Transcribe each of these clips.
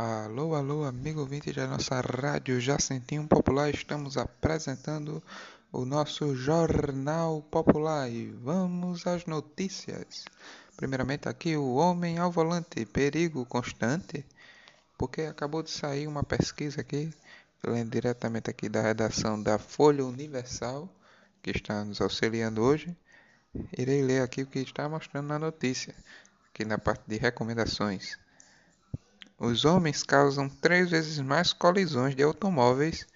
Alô, alô, amigo ouvinte da nossa rádio Jacentinho Popular, estamos apresentando o nosso Jornal Popular e vamos às notícias. Primeiramente aqui o Homem ao Volante, perigo constante, porque acabou de sair uma pesquisa aqui, lendo diretamente aqui da redação da Folha Universal, que está nos auxiliando hoje. Irei ler aqui o que está mostrando na notícia, aqui na parte de recomendações. Os homens causam três vezes mais colisões de automóveis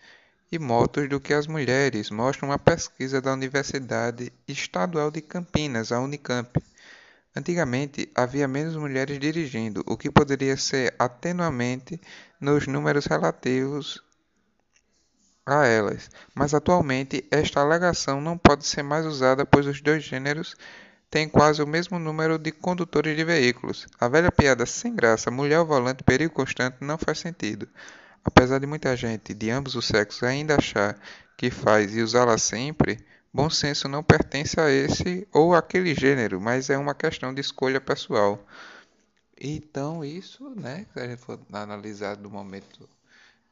e motos do que as mulheres, mostra uma pesquisa da Universidade Estadual de Campinas, a Unicamp. Antigamente havia menos mulheres dirigindo, o que poderia ser atenuamente nos números relativos a elas, mas atualmente esta alegação não pode ser mais usada pois os dois gêneros tem quase o mesmo número de condutores de veículos. A velha piada sem graça, mulher ao volante, perigo constante, não faz sentido. Apesar de muita gente de ambos os sexos ainda achar que faz e usá-la sempre, bom senso não pertence a esse ou aquele gênero, mas é uma questão de escolha pessoal. Então, isso, né, se a gente for analisar do momento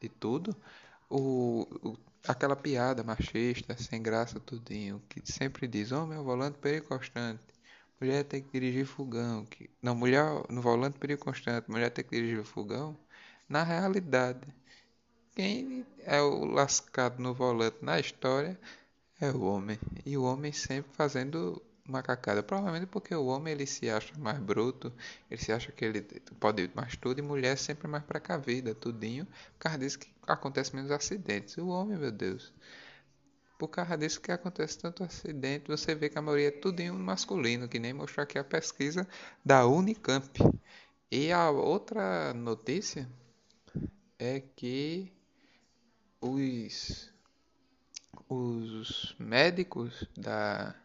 de tudo, o, o aquela piada machista, sem graça, tudinho, que sempre diz, homem ao volante perigo constante, mulher tem que dirigir fogão, que, não, mulher no volante perigo constante, mulher tem que dirigir fogão, na realidade, quem é o lascado no volante na história é o homem, e o homem sempre fazendo macacada. Provavelmente porque o homem ele se acha mais bruto, ele se acha que ele pode mais tudo, e mulher sempre mais precavida, tudinho. Por causa disso que acontece menos acidentes. O homem, meu Deus. Por causa disso que acontece tanto acidente, você vê que a maioria é tudinho masculino, que nem mostrou aqui a pesquisa da Unicamp. E a outra notícia é que os, os médicos da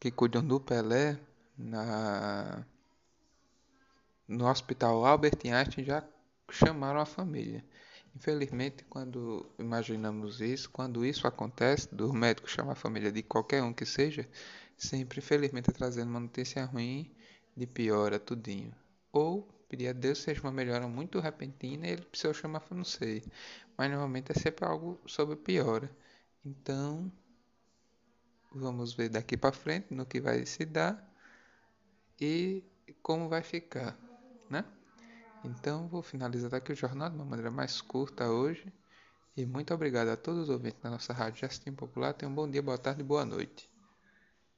que cuidam do Pelé na, no Hospital Albert Einstein já chamaram a família. Infelizmente, quando imaginamos isso, quando isso acontece, do médico chamar a família de qualquer um que seja, sempre, infelizmente, é trazendo uma notícia ruim de piora, tudinho. Ou pedir a Deus seja uma melhora muito repentina e ele precisa chamar, não sei. Mas normalmente é sempre algo sobre piora. Então, Vamos ver daqui para frente no que vai se dar e como vai ficar, né? Então vou finalizar aqui o jornal de uma maneira mais curta hoje. E muito obrigado a todos os ouvintes da nossa rádio Justin Popular. Tenham um bom dia, boa tarde e boa noite.